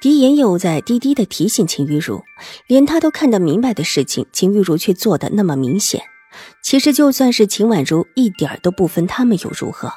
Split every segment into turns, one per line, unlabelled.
狄言又在低低的提醒秦玉茹，连他都看得明白的事情，秦玉茹却做的那么明显。其实就算是秦婉如一点都不分他们又如何？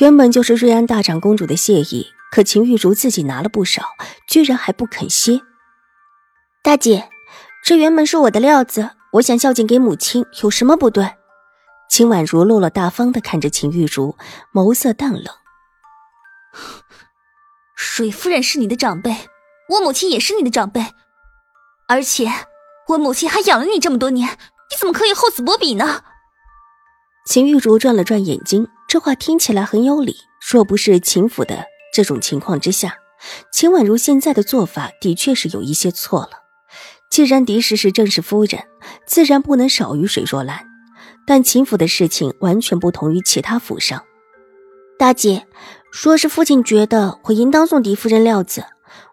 原本就是瑞安大长公主的谢意，可秦玉茹自己拿了不少，居然还不肯歇。大姐，这原本是我的料子，我想孝敬给母亲，有什么不对？秦婉如落落大方的看着秦玉茹，眸色淡冷。
水夫人是你的长辈，我母亲也是你的长辈，而且我母亲还养了你这么多年，你怎么可以厚此薄彼呢？
秦玉茹转了转眼睛，这话听起来很有理。若不是秦府的这种情况之下，秦婉如现在的做法的确是有一些错了。既然狄氏是正室夫人，自然不能少于水若兰。但秦府的事情完全不同于其他府上，大姐。说是父亲觉得我应当送狄夫人料子，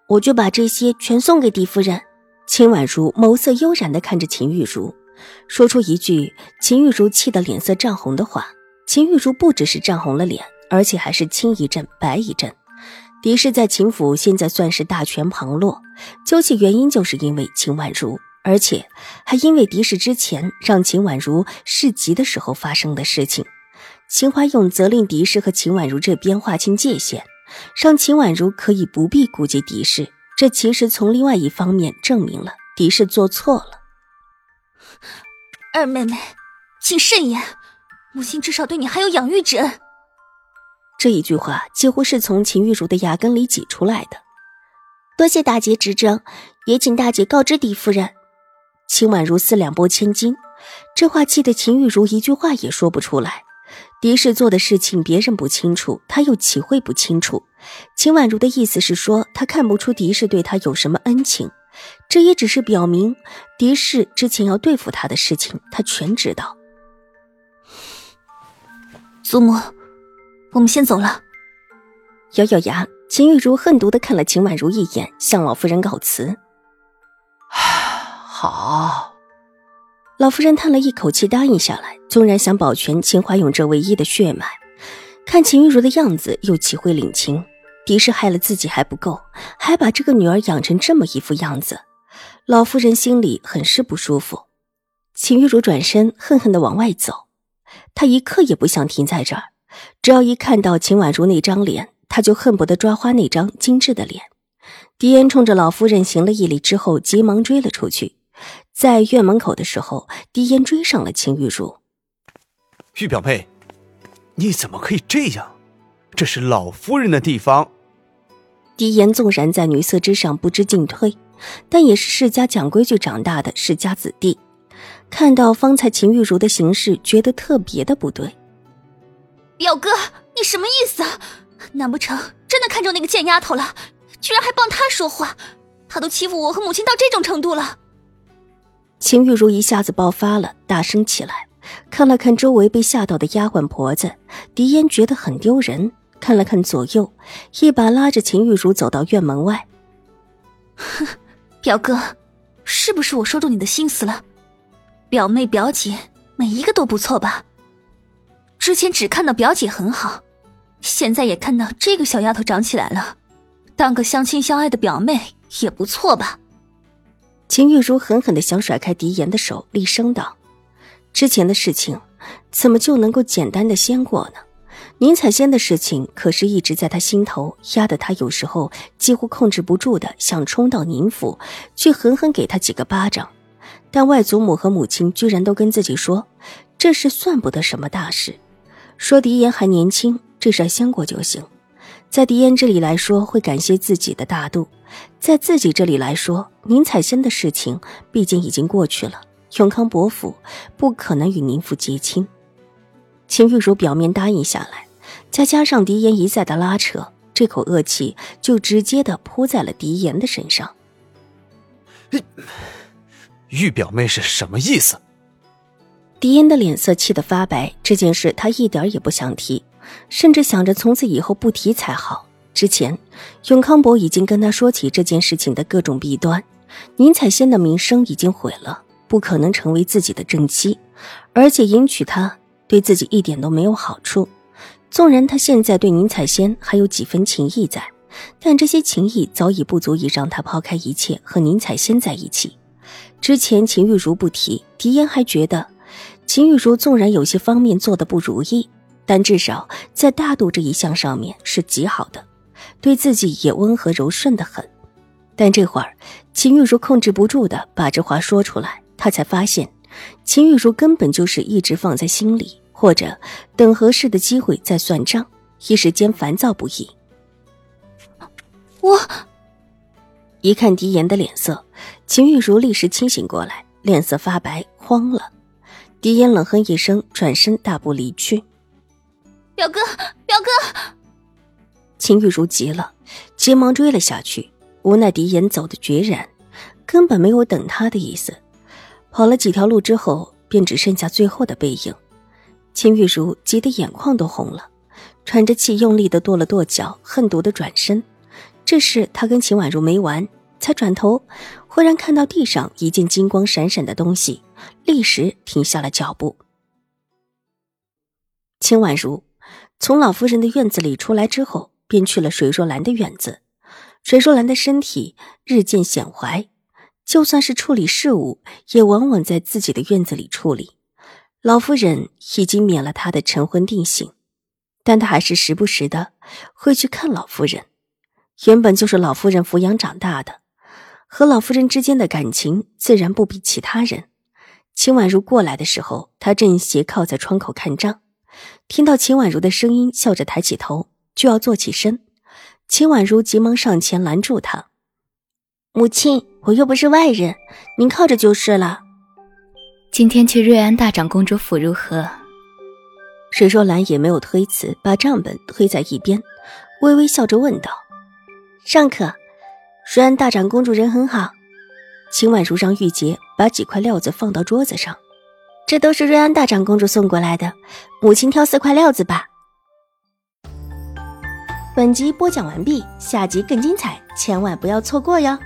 我就把这些全送给狄夫人。秦婉如眸色悠然地看着秦玉茹，说出一句秦玉茹气得脸色涨红的话。秦玉茹不只是涨红了脸，而且还是青一阵白一阵。狄氏在秦府现在算是大权旁落，究其原因就是因为秦婉如，而且还因为狄氏之前让秦婉如市集的时候发生的事情。秦怀勇责令狄氏和秦婉如这边划清界限，让秦婉如可以不必顾及狄氏。这其实从另外一方面证明了狄氏做错了。
二妹妹，请慎言，母亲至少对你还有养育之恩。
这一句话几乎是从秦玉茹的牙根里挤出来的。多谢大姐指正，也请大姐告知狄夫人。秦婉如四两拨千斤，这话气得秦玉茹一句话也说不出来。狄氏做的事情，别人不清楚，他又岂会不清楚？秦婉如的意思是说，他看不出狄氏对他有什么恩情，这也只是表明狄氏之前要对付他的事情，他全知道。
祖母，我们先走了。
咬咬牙，秦玉茹恨毒的看了秦婉如一眼，向老夫人告辞。
好。
老夫人叹了一口气，答应下来。纵然想保全秦怀勇这唯一的血脉，看秦玉茹的样子，又岂会领情？狄氏害了自己还不够，还把这个女儿养成这么一副样子，老夫人心里很是不舒服。秦玉茹转身，恨恨地往外走。她一刻也不想停在这儿，只要一看到秦婉如那张脸，她就恨不得抓花那张精致的脸。狄恩冲着老夫人行了一礼之后，急忙追了出去。在院门口的时候，狄言追上了秦玉茹。
玉表妹，你怎么可以这样？这是老夫人的地方。
狄言纵然在女色之上不知进退，但也是世家讲规矩长大的世家子弟。看到方才秦玉茹的行事，觉得特别的不对。
表哥，你什么意思？难不成真的看中那个贱丫头了？居然还帮她说话？她都欺负我和母亲到这种程度了。
秦玉茹一下子爆发了，大声起来，看了看周围被吓到的丫鬟婆子，狄烟觉得很丢人，看了看左右，一把拉着秦玉茹走到院门外。
哼，表哥，是不是我说中你的心思了？表妹、表姐每一个都不错吧？之前只看到表姐很好，现在也看到这个小丫头长起来了，当个相亲相爱的表妹也不错吧？
秦玉茹狠狠的想甩开狄言的手，厉声道：“之前的事情，怎么就能够简单的先过呢？宁采仙的事情可是一直在他心头，压得他有时候几乎控制不住的想冲到宁府去狠狠给他几个巴掌。但外祖母和母亲居然都跟自己说，这事算不得什么大事，说狄言还年轻，这事先过就行。在狄言这里来说，会感谢自己的大度。”在自己这里来说，宁采仙的事情毕竟已经过去了。永康伯府不可能与宁府结亲。秦玉茹表面答应下来，再加上狄言一再的拉扯，这口恶气就直接的扑在了狄言的身上。
玉表妹是什么意思？
狄言的脸色气得发白，这件事他一点也不想提，甚至想着从此以后不提才好。之前，永康伯已经跟他说起这件事情的各种弊端，宁采仙的名声已经毁了，不可能成为自己的正妻，而且迎娶她对自己一点都没有好处。纵然他现在对宁采仙还有几分情谊在，但这些情谊早已不足以让他抛开一切和宁采仙在一起。之前秦玉茹不提，狄言还觉得。秦玉茹纵然有些方面做的不如意，但至少在大度这一项上面是极好的，对自己也温和柔顺的很。但这会儿，秦玉茹控制不住的把这话说出来，他才发现，秦玉茹根本就是一直放在心里，或者等合适的机会再算账，一时间烦躁不已。
我
一看狄言的脸色，秦玉茹立时清醒过来，脸色发白，慌了。狄言冷哼一声，转身大步离去。
表哥，表哥！
秦玉茹急了，急忙追了下去。无奈狄言走的决然，根本没有等他的意思。跑了几条路之后，便只剩下最后的背影。秦玉茹急得眼眶都红了，喘着气，用力的跺了跺脚，恨毒的转身。这时他跟秦婉如没完，才转头，忽然看到地上一件金光闪闪的东西。立时停下了脚步。秦婉如从老夫人的院子里出来之后，便去了水若兰的院子。水若兰的身体日渐显怀，就算是处理事务，也往往在自己的院子里处理。老夫人已经免了她的晨昏定省，但她还是时不时的会去看老夫人。原本就是老夫人抚养长大的，和老夫人之间的感情自然不比其他人。秦婉如过来的时候，他正斜靠在窗口看账，听到秦婉如的声音，笑着抬起头就要坐起身。秦婉如急忙上前拦住他：“母亲，我又不是外人，您靠着就是了。”
今天去瑞安大长公主府如何？
水若兰也没有推辞，把账本推在一边，微微笑着问道：“尚可，瑞安大长公主人很好。”秦婉如让玉洁把几块料子放到桌子上，这都是瑞安大长公主送过来的，母亲挑四块料子吧。本集播讲完毕，下集更精彩，千万不要错过哟。